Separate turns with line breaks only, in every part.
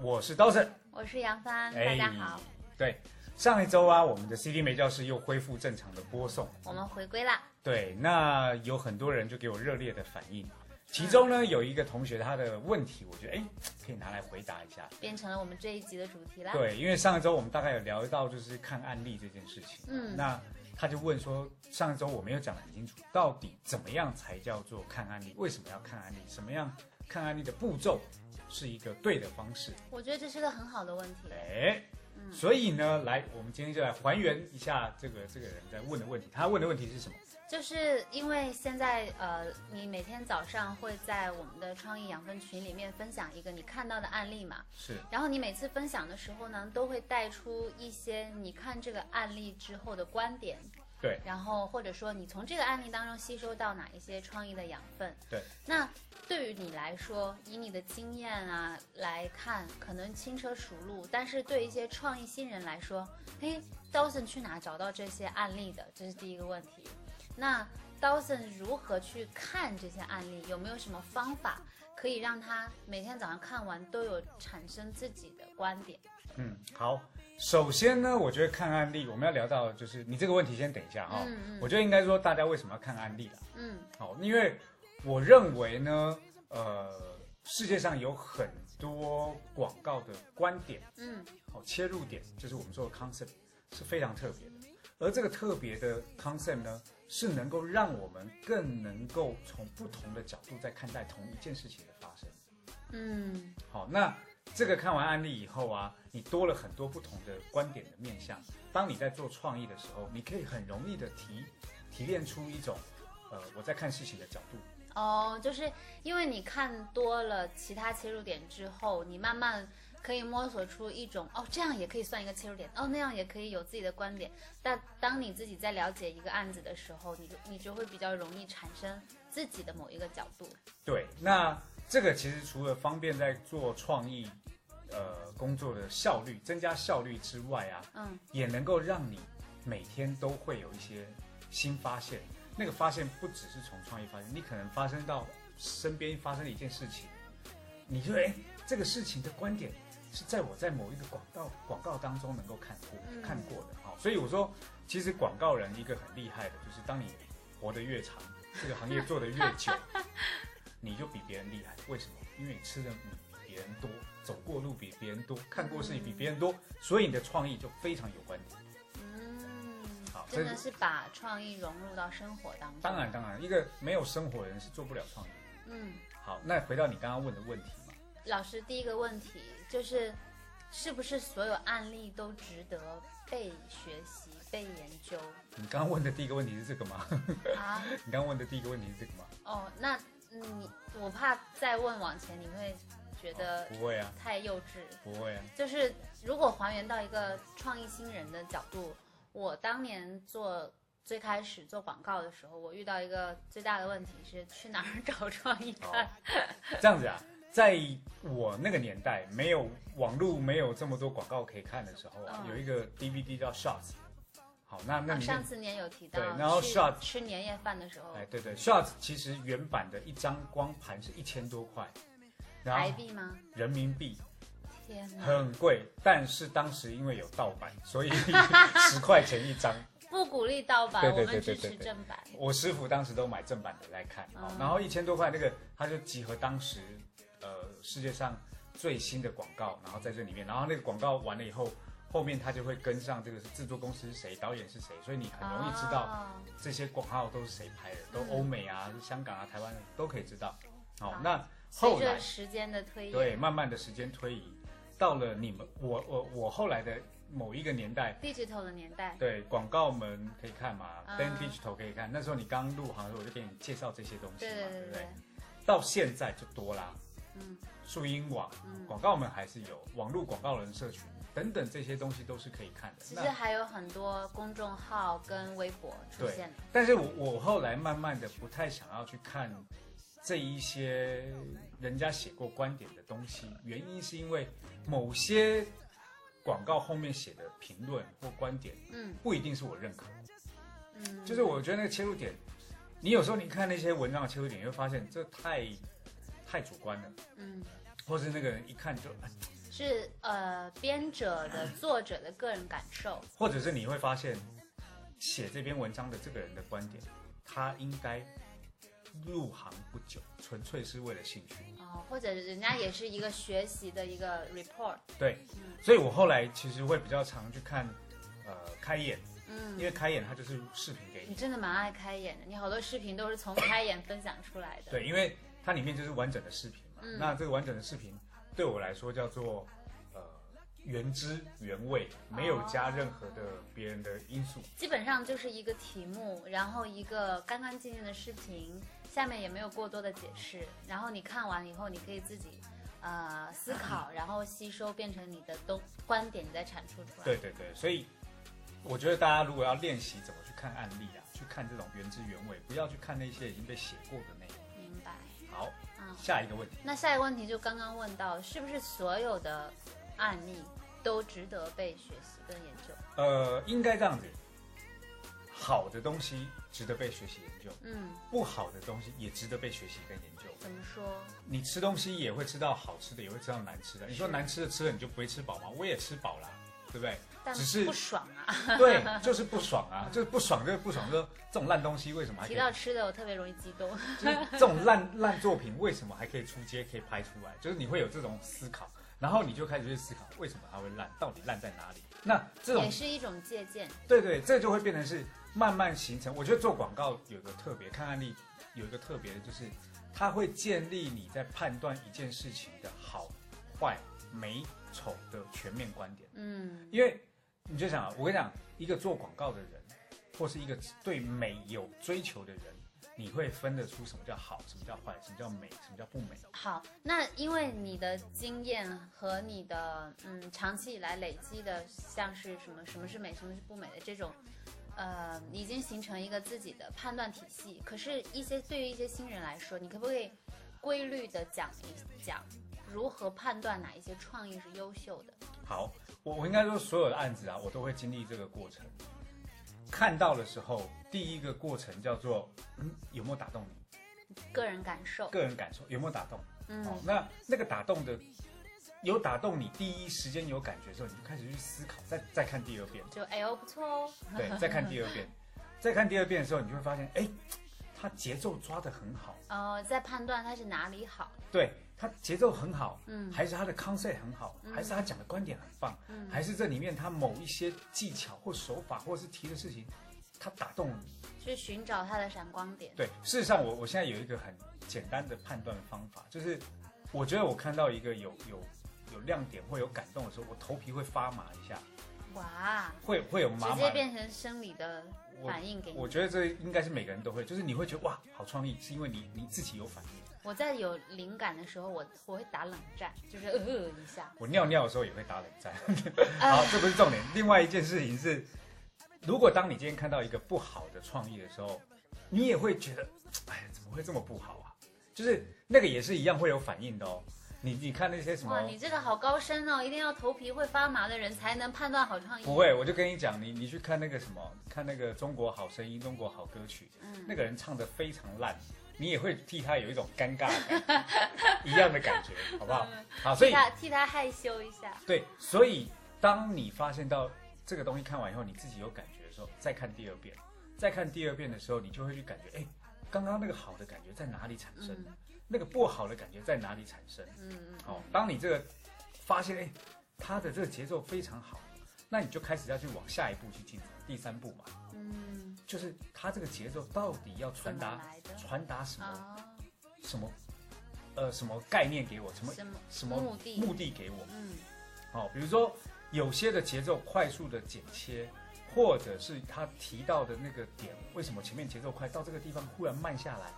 我是刀神。
我是杨帆，
哎
大家好，
对，上一周啊，我们的 CD 美教室又恢复正常的播送。
我们回归啦。
对，那有很多人就给我热烈的反应，其中呢有一个同学他的问题，我觉得哎可以拿来回答一下。
变成了我们这一集的主题啦。，
对，因为上一周我们大概有聊到就是看案例这件事情，
嗯
那他就问说，上一周我没有讲得很清楚，到底怎么样才叫做看案例？为什么要看案例？什么样看案例的步骤是一个对的方式？
我觉得这是个很好的问题。
哎，
嗯
所以呢，来，我们今天就来还原一下这个这个人在问的问题。他问的问题是什么？
就是因为现在呃，你每天早上会在我们的创意养分群里面分享一个你看到的案例嘛，
是
然后你每次分享的时候呢，都会带出一些你看这个案例之后的观点。
对，
然后或者说你从这个案例当中吸收到哪一些创意的养分？
对，
那对于你来说，以你的经验啊来看，可能轻车熟路，但是对一些创意新人来说，嘿，Dawson 去哪找到这些案例的？这是第一个问题。那 Dawson 如何去看这些案例？有没有什么方法可以让他每天早上看完都有产生自己的观点？
嗯，好。首先呢，我觉得看案例，我们要聊到就是你这个问题，先等一下哈、
嗯嗯
我觉得应该说大家为什么要看案例啦？
嗯
好，因为我认为呢，呃，世界上有很多广告的观点，
嗯
好切入点，就是我们说的 concept 是非常特别的。而这个特别的 concept 呢，是能够让我们更能够从不同的角度在看待同一件事情的发生。
嗯
好，那这个看完案例以后啊，你多了很多不同的观点的面向。当你在做创意的时候，你可以很容易的提提炼出一种，呃，我在看事情的角度。
哦，就是因为你看多了其他切入点之后，你慢慢可以摸索出一种哦，这样也可以算一个切入点，哦，那样也可以有自己的观点。但当你自己在了解一个案子的时候，你就你就会比较容易产生自己的某一个角度。
对，那这个其实除了方便在做创意，呃，工作的效率增加效率之外啊，
嗯
也能够让你每天都会有一些新发现。那个发现不只是从创意发现，你可能发生到身边发生的一件事情，你就哎，这个事情的观点是在我在某一个广告广告当中能够看过、
嗯
看过的。好，所以我说，其实广告人一个很厉害的，就是当你活得越长，这个行业做得越久，你就比别人厉害。为什么？因为你吃的米比别人多，走过路比别人多，看过事情比别人多，所以你的创意就非常有观点。
嗯
好，
真的是把创意融入到生活当中。
当然，当然，一个没有生活的人是做不了创意的。
嗯，
好，那回到你刚刚问的问题嘛，
老师第一个问题就是，是不是所有案例都值得被学习、被研究
你刚刚问的第一个问题是这个吗？
啊？
你刚刚问的第一个问题是这个吗？
哦，那嗯你我怕再问往前你会觉得
不会啊，
太幼稚。
不会啊。
就是如果还原到一个创意新人的角度，我当年做最开始做广告的时候，我遇到一个最大的问题是去哪儿 找创意看？
这样子啊，在我那个年代，没有网络，没有这么多广告可以看的时候啊，
嗯
有一个 DVD 叫 Shots。好，那那
啊
里面，
上次你也有提到，
对然后
去
shot
吃年夜饭的时候，
哎，对对，Shots 其实原版的一张光盘是一千多块，然后
台币吗？
人民币
天哪！
很贵，但是当时因为有盗版，所以 十块钱一张。
不鼓励盗版，
对对
我们支
对对对对
持正版。
我师傅当时都买正版的来看，然后一千多块那个，他就集合当时呃世界上最新的广告，然后在这里面，然后那个广告完了以后，后面他就会跟上这个是制作公司是谁，导演是谁，所以你很容易知道
哦
这些广告都是谁拍的，都
嗯
欧美啊、香港啊、台湾都可以知道。好
好，
那
随
后来
着时间的推移，
对，慢慢的时间推移，到了你们我我我后来的某一个年代
，digital 的年代，
对，广告门可以看嘛
嗯
，Ben Digital 可以看。那时候你刚入行的时候，我就给你介绍这些东西嘛，
对
不对
对？，
到现在就多啦，
嗯，
树荫网
嗯，
广告们还是有，网络广告人社群等等这些东西都是可以看的。
其
那
实还有很多公众号跟微博出
对
现的。
但是我我后来慢慢的不太想要去看这一些人家写过观点的东西，原因是因为某些广告后面写的评论或观点
嗯。
不一定是我认可，
嗯，
就是我觉得那个切入点，你有时候你看那些文章的切入点，你会发现这太太主观了，
嗯。
或是那个人一看就，哎
是呃编者的作者的个人感受。
或者是你会发现写这篇文章的这个人的观点，他应该入行不久，纯粹是为了兴趣。
哦，或者人家也是一个学习的一个 report，
对
嗯，
所以我后来其实会比较常去看，呃，开眼，
嗯
因，为开眼它就是视频给你，
你真的蛮爱开眼的，你好多视频都是从开眼分享出来的。，
对，因为它里面就是完整的视频嘛。
嗯
那这个完整的视频对我来说叫做呃原汁原味，没有加任何的别人的因素。
基本上就是一个题目，然后一个干干净净的视频，下面也没有过多的解释，然后你看完以后，你可以自己呃思考，然后吸收，变成你的东观点，你再阐述出来。
对对对，所以我觉得大家如果要练习怎么去看案例啊，去看这种原汁原味，不要去看那些已经被写过的内容。
明白。
好，
嗯，
下一个问题，
那下一个问题就刚刚问到，是不是所有的案例都值得被学习跟研究？
呃，应该这样子，好的东西值得被学习研究，
嗯，
不好的东西也值得被学习跟研究。
怎么说？
你吃东西也会吃到好吃的，也会吃到难吃的。你说难吃的吃了你就不会吃饱吗？我也吃饱啦，对不对？
但
只是
不爽啊！
对，就是不爽啊，就是不爽，就是不爽。说这种烂东西为什么还可
提？到吃的，我特别容易激动。
就是这种烂烂作品为什么还可以出街，可以拍出来？就是你会有这种思考，然后你就开始去思考为什么它会烂，到底烂在哪里？那这种
也是一种借鉴。
对对，这就会变成是慢慢形成。我觉得做广告有个特别，看案例有一个特别的，就是它会建立你在判断一件事情的好坏、美丑的全面观点。
嗯
因为你就想啊，我跟你讲，一个做广告的人，或是一个对美有追求的人，你会分得出什么叫好，什么叫坏，什么叫美，什么叫不美。
好，那因为你的经验和你的嗯长期以来累积的，像是什么什么是美，什么是不美的这种，呃，已经形成一个自己的判断体系。可是，一些对于一些新人来说，你可不可以规律的讲一讲，如何判断哪一些创意是优秀的？
好，我我应该说所有的案子啊，我都会经历这个过程。看到的时候，第一个过程叫做，嗯，有没有打动你？
个人感受，
个人感受有没有打动？
嗯
哦，那那个打动的，有打动你，第一时间有感觉的时候，你就开始去思考，再再看第二遍，
就哎呦不错哦，
对，再看第二遍，再看第二遍的时候，你就会发现，哎，它节奏抓得很好，
哦，在判断它是哪里好，
对，它节奏很好，
嗯
还是他的 concept 很好，
嗯
还是他讲的观点很棒，
嗯
还是这里面他某一些技巧或手法，或是提的事情，他打动了你。
去寻找他的闪光点。
对，事实上我我现在有一个很简单的判断方法，就是我觉得我看到一个有有有亮点或有感动的时候，我头皮会发麻一下，
哇，
会会有麻麻
直接。变成生理的反应给你。
我觉得这应该是每个人都会，就是你会觉得哇，好创意，是因为你你自己有反应。
我在有灵感的时候，我我会打冷战，就是呃一下。
我尿尿的时候也会打冷战。
啊
好，这不是重点。另外一件事情是，如果当你今天看到一个不好的创意的时候，你也会觉得，哎，怎么会这么不好啊？就是那个也是一样会有反应的哦。你你看那些什么
哇，，你这个好高深哦，一定要头皮会发麻的人才能判断好创意。
不会，我就跟你讲，你你去看那个什么，看那个《中国好声音》《中国好歌曲》，
嗯，
那个人唱的非常烂，你也会替他有一种尴尬的感觉，一样的感觉，好不好？好，所以
替他替他害羞一下。
对，所以当你发现到这个东西看完以后，你自己有感觉的时候，再看第二遍，再看第二遍的时候，你就会去感觉，哎，刚刚那个好的感觉在哪里产生？
嗯
那个不好的感觉在哪里产生？
嗯嗯，
哦，当你这个发现，哎，他的这个节奏非常好，那你就开始要去往下一步去进展，第三步嘛，
嗯，
就是他这个节奏到底要传达传达什么、
啊，
什么呃什么概念给我，什么
什么目的？
目的给我？
嗯
哦，比如说有些的节奏快速的剪切，或者是他提到的那个点，为什么前面节奏快，到这个地方忽然慢下来？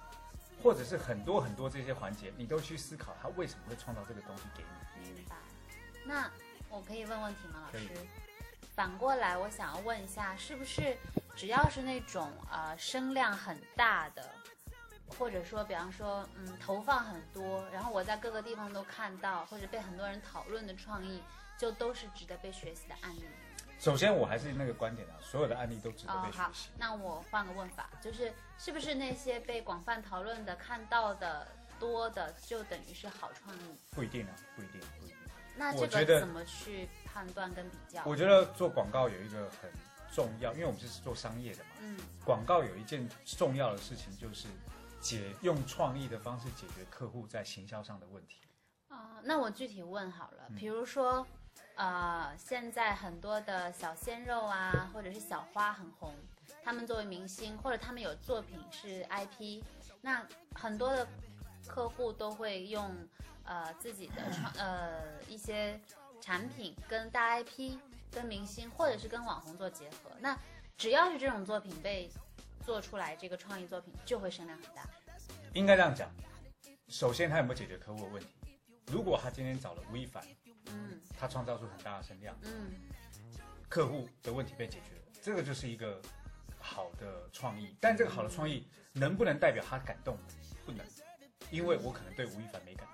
或者是很多很多这些环节，你都去思考他为什么会创造这个东西给你。
明白。那我可以问问题吗，老师？反过来，我想要问一下，是不是只要是那种呃声量很大的，或者说比方说嗯投放很多，然后我在各个地方都看到，或者被很多人讨论的创意，就都是值得被学习的案例？
首先，我还是那个观点啊，所有的案例都值得被学习。，
那我换个问法，就是是不是那些被广泛讨论的、看到的多的，就等于是好创意？
不一定啊，不一定，不一定。
那这个怎么去判断跟比较？
我觉得做广告有一个很重要，因为我们是做商业的嘛。
嗯
广告有一件重要的事情，就是解用创意的方式解决客户在行销上的问题。
啊，那我具体问好了，
嗯
比如说，呃，现在很多的小鲜肉啊，或者是小花很红，他们作为明星，或者他们有作品是 IP，那很多的客户都会用呃自己的创呃一些产品跟大 IP、跟明星或者是跟网红做结合。那只要是这种作品被做出来，这个创意作品就会声量很大。
应该这样讲，首先他有没有解决客户的问题？如果他今天找了吴亦凡，
嗯
他创造出很大的声量，
嗯
客户的问题被解决了，这个就是一个好的创意。但这个好的创意能不能代表他感动？不能，因为我可能对吴亦凡没感觉。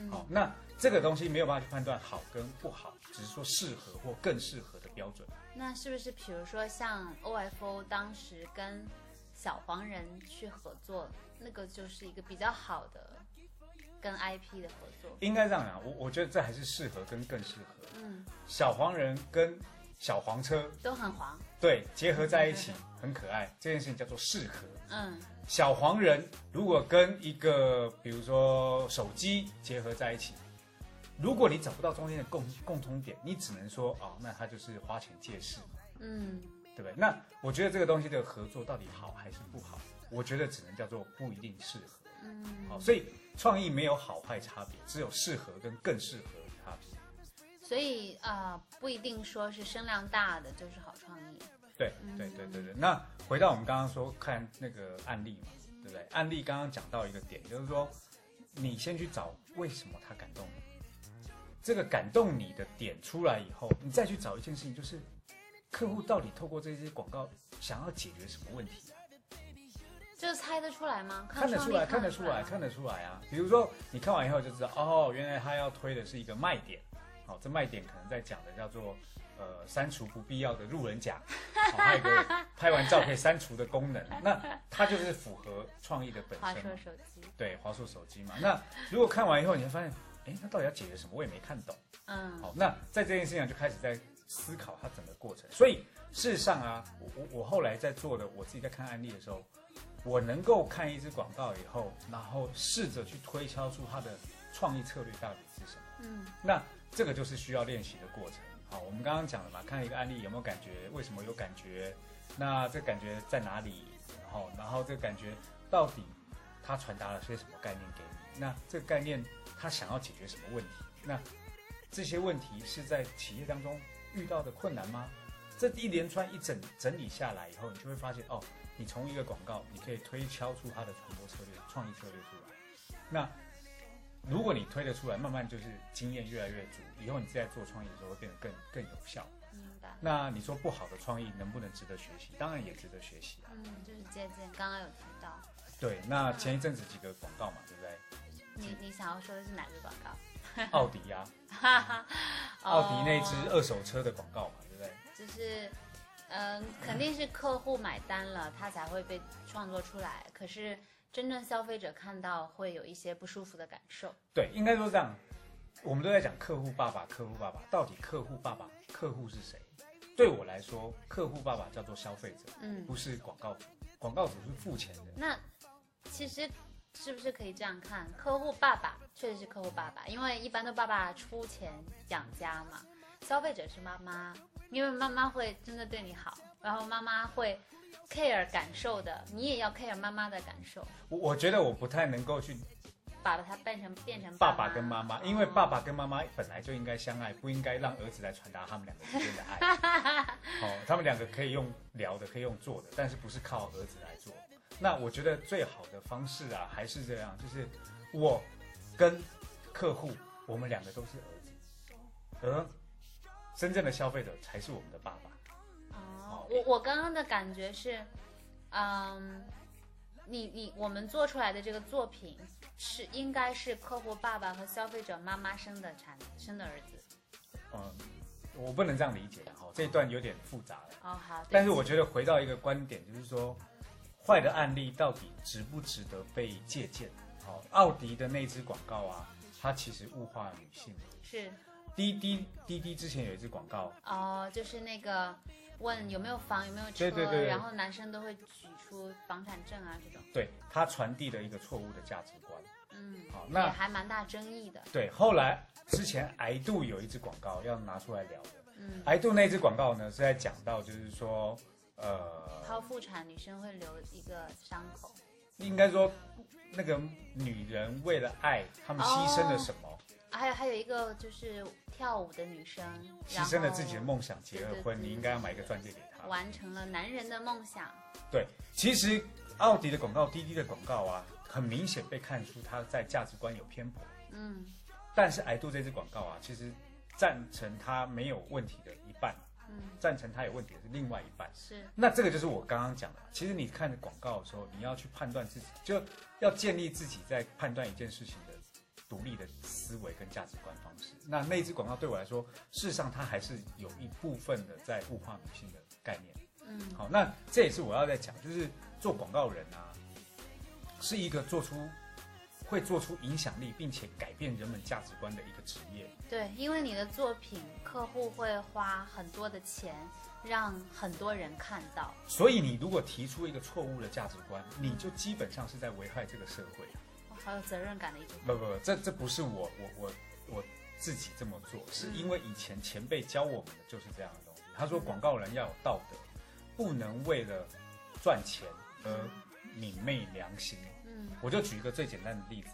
嗯，
好，那这个东西没有办法去判断好跟不好，只是说适合或更适合的标准。
那是不是比如说像 OFO 当时跟小黄人去合作，那个就是一个比较好的跟 IP 的合作？
应该这样讲，我我觉得这还是适合跟更适合。
嗯，
小黄人跟小黄车
都很黄。
对结合在一起很可爱，这件事情叫做适合。
嗯
小黄人如果跟一个比如说手机结合在一起，如果你找不到中间的共共通点，你只能说哦，那他就是花钱借势，
嗯
对不对？那我觉得这个东西的合作到底好还是不好？我觉得只能叫做不一定适合。
嗯，
好，所以创意没有好坏差别，只有适合跟更适合差别。
所以啊、呃不一定说是声量大的就是好创意。
对对对对对。那回到我们刚刚说看那个案例嘛，对不对？案例刚刚讲到一个点，就是说你先去找为什么他感动你，这个感动你的点出来以后，你再去找一件事情，就是客户到底透过这些广告想要解决什么问题啊？
这猜得出来吗？
看得出来，看得出来，看得出来啊！比如说，你看完以后就知道，哦，原来他要推的是一个卖点，好、这卖点可能在讲的叫做，呃，删除不必要的路人甲，好、还有一个 拍完照可以删除的功能，那它就是符合创意的本身华，
硕手机。
对，华硕手机嘛。那如果看完以后，你会发现，哎，那到底要解决什么？我也没看懂。
嗯
好，那在这件事情上就开始在思考它整个过程。所以事实上啊，我我我后来在做的，我自己在看案例的时候，我能够看一支广告以后，然后试着去推敲出它的创意策略到底是什么。
嗯
那这个就是需要练习的过程。好，我们刚刚讲了嘛，看一个案例有没有感觉，为什么有感觉，那这感觉在哪里？然后，然后这感觉到底它传达了些什么概念给你？那这个概念它想要解决什么问题？那这些问题是在企业当中遇到的困难吗？这一连串一整整理下来以后，你就会发现哦，你从一个广告，你可以推敲出它的传播策略、创意策略出来。那如果你推得出来，慢慢就是经验越来越足，以后你在做创意的时候会变得更更有效。
明白。
那你说不好的创意能不能值得学习？当然也值得学习啊。
嗯，就是借鉴，刚刚有提到。
对，那前一阵子几个广告嘛，对不对？
你你想要说的是哪个广告？
奥迪呀、
哈哈，
奥迪那只
哦
二手车的广告嘛，对不对？
就是，嗯，肯定是客户买单了，他才会被创作出来。可是真正消费者看到会有一些不舒服的感受。
对，应该说这样，我们都在讲客户爸爸，客户爸爸到底客户爸爸，客户是谁？对我来说，客户爸爸叫做消费者，
嗯，
不是广告主，广告主是付钱的。
那其实是不是可以这样看？客户爸爸确实是客户爸爸，因为一般都爸爸出钱养家嘛。消费者是妈妈，因为妈妈会真的对你好，然后妈妈会 care 感受的，你也要 care 妈妈的感受，
我我觉得我不太能够去
把它变成变成
爸
爸
爸跟妈妈，
哦
因为爸爸跟妈妈本来就应该相爱，不应该让儿子来传达他们两个之间的爱。哦，他们两个可以用聊的，可以用做的，但是不是靠儿子来做。那我觉得最好的方式啊，还是这样，就是我跟客户，我们两个都是儿子，而真正的消费者才是我们的爸爸。
哦，我我刚刚的感觉是，嗯，你你我们做出来的这个作品是应该是客户爸爸和消费者妈妈生的产生的儿子。
嗯，我不能这样理解的哈，这一段有点复杂了。
哦，好。
但是我觉得回到一个观点，就是说，坏的案例到底值不值得被借鉴？好，奥迪的那支广告啊，它其实物化女性。
是。
滴滴滴滴之前有一支广告。
哦，就是那个问有没有房有没有车，
对对对，
然后男生都会举出房产证啊这种。
对，他传递的一个错误的价值观。
嗯。好，那也还蛮大争议的。
对，后来之前癌度有一支广告要拿出来聊的。癌度那支广告呢，是在讲到就是说，呃，
剖腹产女生会留一个伤口，
应该说，那个女人为了爱，她们牺牲了什么？
还有还有一个就是跳舞的女生，
牺牲了自己的梦想结了婚，你应该要买一个钻戒给她，
完成了男人的梦想。
对，其实奥迪的广告、滴滴的广告啊，很明显被看出他在价值观有偏颇。嗯，但是癌度这支广告啊，其实。赞成他没有问题的一半，嗯，赞成他有问题的是另外一半，
是。
那这个就是我刚刚讲的，其实你看广告的时候，你要去判断自己，就要建立自己在判断一件事情的独立的思维跟价值观方式。那那支广告对我来说，事实上它还是有一部分的在物化女性的概念，嗯，好，那这也是我要在讲，就是做广告人啊，是一个做出。会做出影响力，并且改变人们价值观的一个职业。
对，因为你的作品，客户会花很多的钱，让很多人看到。
所以，你如果提出一个错误的价值观，你就基本上是在危害这个社会。
好有责任感的一种。
不不不，这这不是我我我我自己这么做，是因为以前前辈教我们的就是这样的东西。他说，广告人要有道德，不能为了赚钱而泯昧良心。嗯。我就举一个最简单的例子，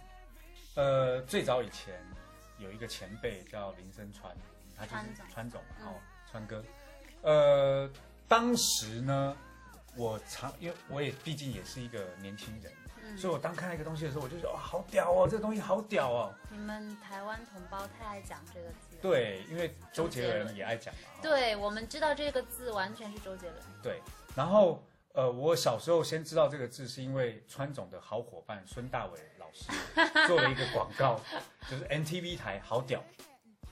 呃，最早以前有一个前辈叫林森川，他就是川总。嘛，哦，川哥，呃，当时呢，我常因为我也毕竟也是一个年轻人，所以我当看到一个东西的时候，我就说哇，好屌哦，这个东西好屌哦。
你们台湾同胞太爱讲这个字。
对，因为周杰伦也爱讲嘛。
对，我们知道这个字完全是周杰伦。
对，然后。呃，我小时候先知道这个字，是因为川总的好伙伴孙大伟老师 做了一个广告，就是 NTV 台好屌，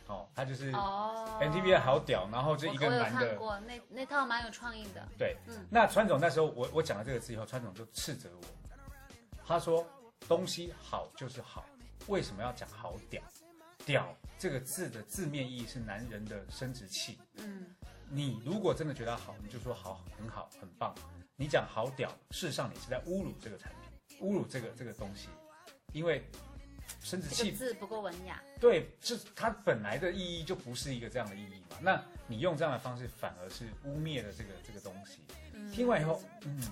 哦，他就是哦 NTV 好屌，然后就一个男的，
我看过那那套蛮有创意的。
对，嗯，那川总那时候我我讲了这个字以后，川总就斥责我，他说东西好就是好，为什么要讲好屌？屌这个字的字面意义是男人的生殖器，嗯，你如果真的觉得好，你就说好，很好，很棒。你讲好屌，事实上你是在侮辱这个产品，侮辱这个这个东西，因为生殖器
字不够文雅。
对，是它本来的意义就不是一个这样的意义嘛？那你用这样的方式，反而是污蔑了这个这个东西。听完以后，嗯，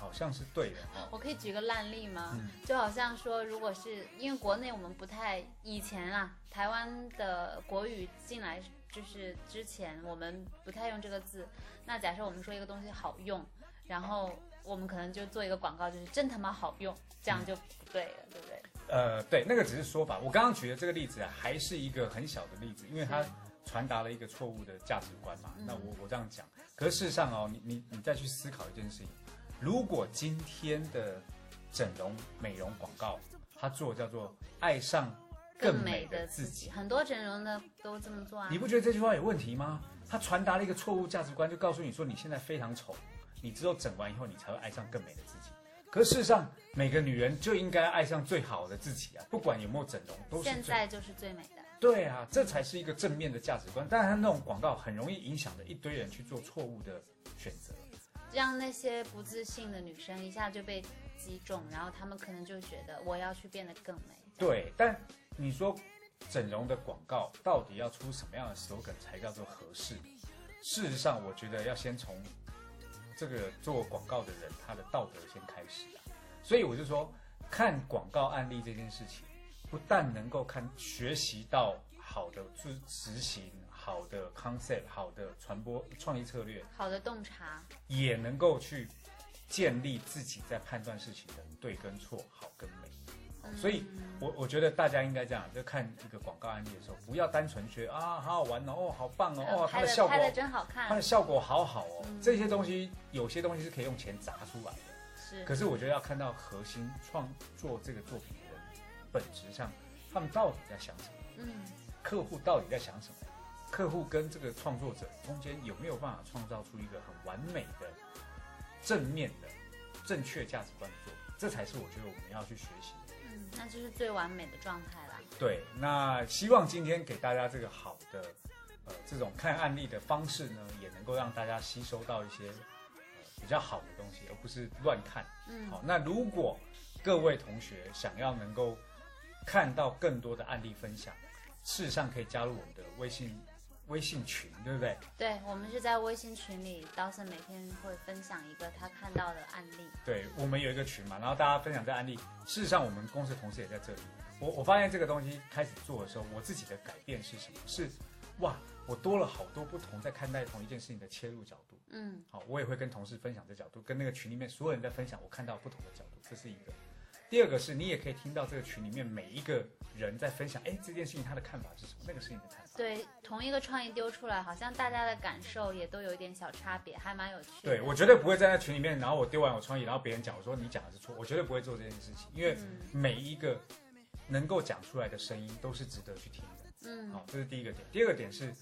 好像是对的。
我可以举个烂例吗？就好像说，如果是因为国内我们不太以前啊，台湾的国语进来就是之前我们不太用这个字。那假设我们说一个东西好用。然后我们可能就做一个广告，就是真他妈好用，这样就不对了，对不对？
呃，对，那个只是说法。我刚刚举的这个例子啊，还是一个很小的例子，因为它传达了一个错误的价值观嘛。那我我这样讲，可是事实上哦，你你你再去思考一件事情，如果今天的整容美容广告，它做叫做爱上更美的自己，
很多整容的都这么做啊。
你不觉得这句话有问题吗？它传达了一个错误价值观，就告诉你说你现在非常丑。你只有整完以后，你才会爱上更美的自己。可事实上，每个女人就应该爱上最好的自己啊！不管有没有整容，都是
现在就是最美的。
对啊，这才是一个正面的价值观。但是那种广告很容易影响着一堆人去做错误的选择，
让那些不自信的女生一下就被击中，然后她们可能就觉得我要去变得更美。
对，但你说整容的广告到底要出什么样的 slogan 才叫做合适？事实上，我觉得要先从。这个做广告的人，他的道德先开始啊，所以我就说，看广告案例这件事情，不但能够看学习到好的执执行、好的 concept、好的传播创意策略、
好的洞察，
也能够去建立自己在判断事情的对跟错、好跟美。
嗯。
所以我我觉得大家应该这样，就看一个广告案例的时候，不要单纯觉得啊好好玩哦，哦好棒哦，哦它的效果
拍的真好看。
它的，效果好好哦，
嗯。
这些东西有些东西是可以用钱砸出来的。
是。
可是我觉得要看到核心创作这个作品的人，本质上他们到底在想什么，
嗯。
客户到底在想什么，客户跟这个创作者中间有没有办法创造出一个很完美的、正面的、正确价值观的作品，这才是我觉得我们要去学习的。
嗯，那就是最完美的状态啦。
对，那希望今天给大家这个好的呃这种看案例的方式呢，也能够让大家吸收到一些、呃、比较好的东西，而不是乱看。
嗯
好，那如果各位同学想要能够看到更多的案例分享，事实上可以加入我们的微信微信群，对不对？
对，我们是在微信群里，Dawson 每天会分享一个他看到的案例。
对，我们有一个群嘛，然后大家分享这案例。事实上，我们公司的同事也在这里。我我发现这个东西开始做的时候，我自己的改变是什么？是哇，我多了好多不同在看待同一件事情的切入角度。
嗯
好，我也会跟同事分享这角度，跟那个群里面所有人在分享我看到不同的角度，这是一个。第二个是你也可以听到这个群里面每一个人在分享，哎，这件事情他的看法是什么，那个是你的看法。
对，同一个创意丢出来，好像大家的感受也都有一点小差别，还蛮有趣的。
对我绝对不会在那群里面，然后我丢完我创意，然后别人讲我说你讲的是错，我绝对不会做这件事情，因为
嗯
每一个能够讲出来的声音都是值得去听的。
嗯
好，这是第一个点。第二个点是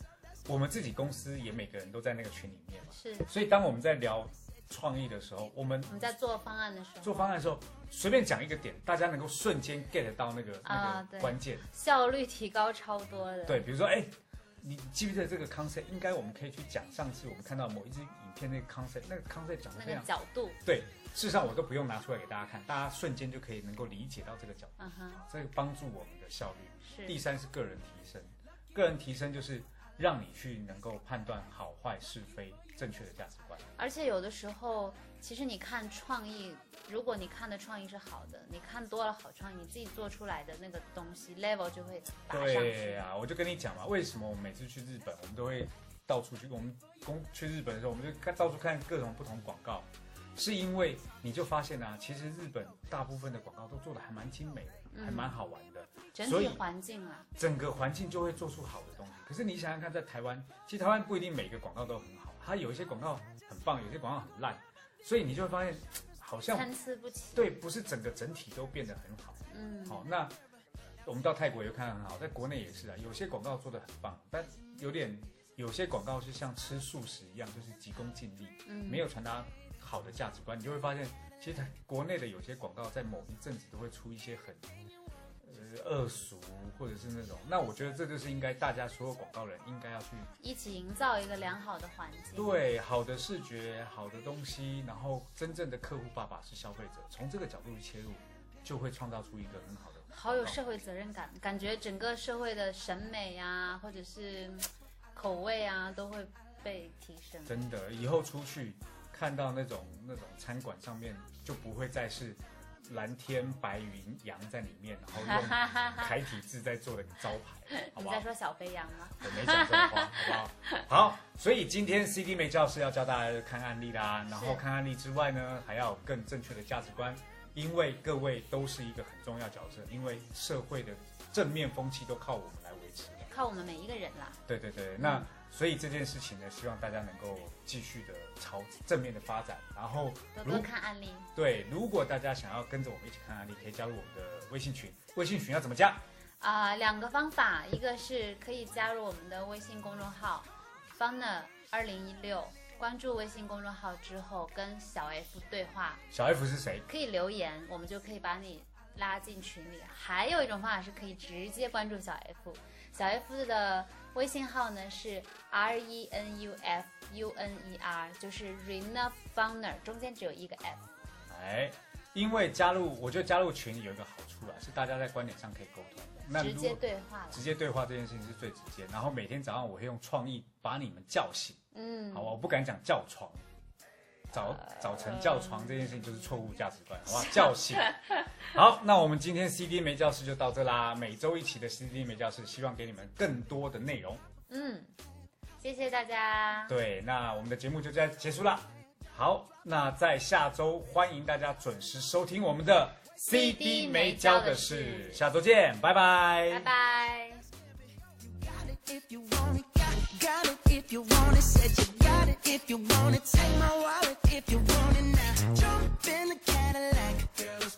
我们自己公司也每个人都在那个群里面嘛，
是
所以当我们在聊创意的时候，我们
我们在做方案的时候，
做方案的时候，随便讲一个点，大家能够瞬间 get 到那个、
啊
那个关键。
效率提高超多的。
对，比如说，哎，你记不记得这个 concept？应该我们可以去讲上次我们看到某一支影片那个 concept，那个 concept 讲的
那个
非常
角度，
对。事实上，我都不用拿出来给大家看，大家瞬间就可以能够理解到这个角度，
嗯哼，
这个帮助我们的效率。
是第
三是个人提升，个人提升就是让你去能够判断好坏是非，正确的价值观。
而且有的时候，其实你看创意，如果你看的创意是好的，你看多了好创意，你自己做出来的那个东西 level 就会拔上
对
呀。
啊，我就跟你讲嘛，为什么我们每次去日本，我们都会到处去，我们公去日本的时候，我们就看到处看各种不同广告，是因为你就发现啊，其实日本大部分的广告都做的还蛮精美的，还蛮好玩的，
整体环境啊，
整个环境就会做出好的东西。可是你想想看，在台湾，其实台湾不一定每个广告都很好，它有一些广告很棒，有些广告很烂，所以你就会发现，好像
参差不齐。
对，不是整个整体都变得很好。
嗯，
好，那我们到泰国也看得很好，在国内也是啊，有些广告做的很棒，但有点有些广告是像吃素食一样，就是急功近利，
嗯
没有传达好的价值观，你就会发现，其实国内的有些广告在某一阵子都会出一些很呃恶俗或者是那种，那我觉得这就是应该大家所有广告人应该要去
一起营造一个良好的环境。
对好的视觉、好的东西，然后真正的客户爸爸是消费者，从这个角度去切入，就会创造出一个很好的。
好有社会责任感，感觉整个社会的审美啊，或者是嗯口味啊，都会被提升。
真的，以后出去看到那种那种餐馆上面就不会再是蓝天白云羊在里面，然后用楷体字在做的招牌，好不好
你在？说小肥羊吗？
我没讲这种话，好不好？好，所以今天 CD 美教师要教大家看案例啦，然后看案例之外呢，还要有更正确的价值观，因为各位都是一个很重要角色，因为社会的正面风气都靠我们来维持。
靠我们每一个人啦。
对对对，那所以这件事情呢，希望大家能够继续的朝正面的发展。然后，
多多看案例。
对，如果大家想要跟着我们一起看案例，可以加入我们的微信群。微信群要怎么加？
啊、两个方法，一个是可以加入我们的微信公众号 “funer 二零一六”，关注微信公众号之后跟小 F 对话，
小 F 是谁？
可以留言，我们就可以把你拉进群里。还有一种方法是可以直接关注小 F，小 F 的微信号呢是 R E N U F U N E R，就是 Rena Funer，中间只有一个 F。
哎，因为加入，我觉得加入群有一个好处啊，是大家在观点上可以沟通的。那
直接对话了。
直接对话这件事情是最直接。然后每天早上我会用创意把你们叫醒，
嗯，
好吧？我不敢讲叫床，早早晨叫床这件事情就是错误价值观，好吧？叫醒。好，那我们今天 CD 没教室就到这啦。每周一期的 CD 没教室，希望给你们更多的内容。
嗯，谢谢大家。
对，那我们的节目就这样结束了。好，那在下周欢迎大家准时收听我们的 CD 没教的事，下周见，拜拜，
拜拜。
Got it, if you want it. Said you got it if you want it. Take my wallet if you want it now. Jump in the Cadillac, girl, let's